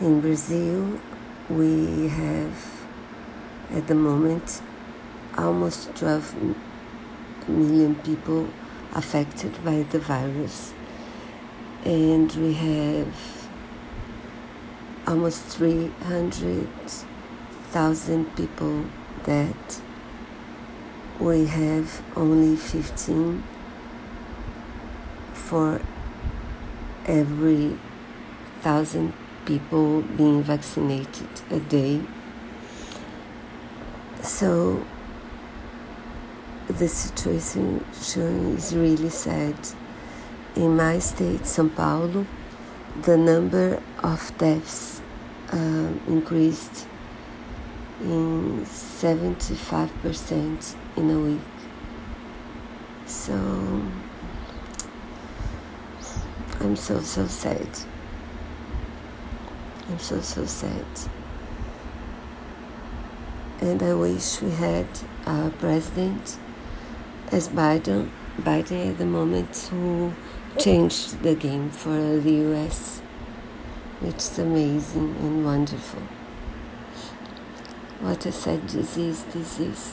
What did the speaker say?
In Brazil, we have at the moment almost 12 million people affected by the virus, and we have almost 300,000 people that we have only 15 for every thousand people being vaccinated a day. So the situation is really sad. In my state, São Paulo, the number of deaths uh, increased in 75% in a week. So I'm so, so sad. I'm so, so sad. And I wish we had a president as Biden, Biden at the moment who changed the game for the US, which is amazing and wonderful. What a sad disease this is.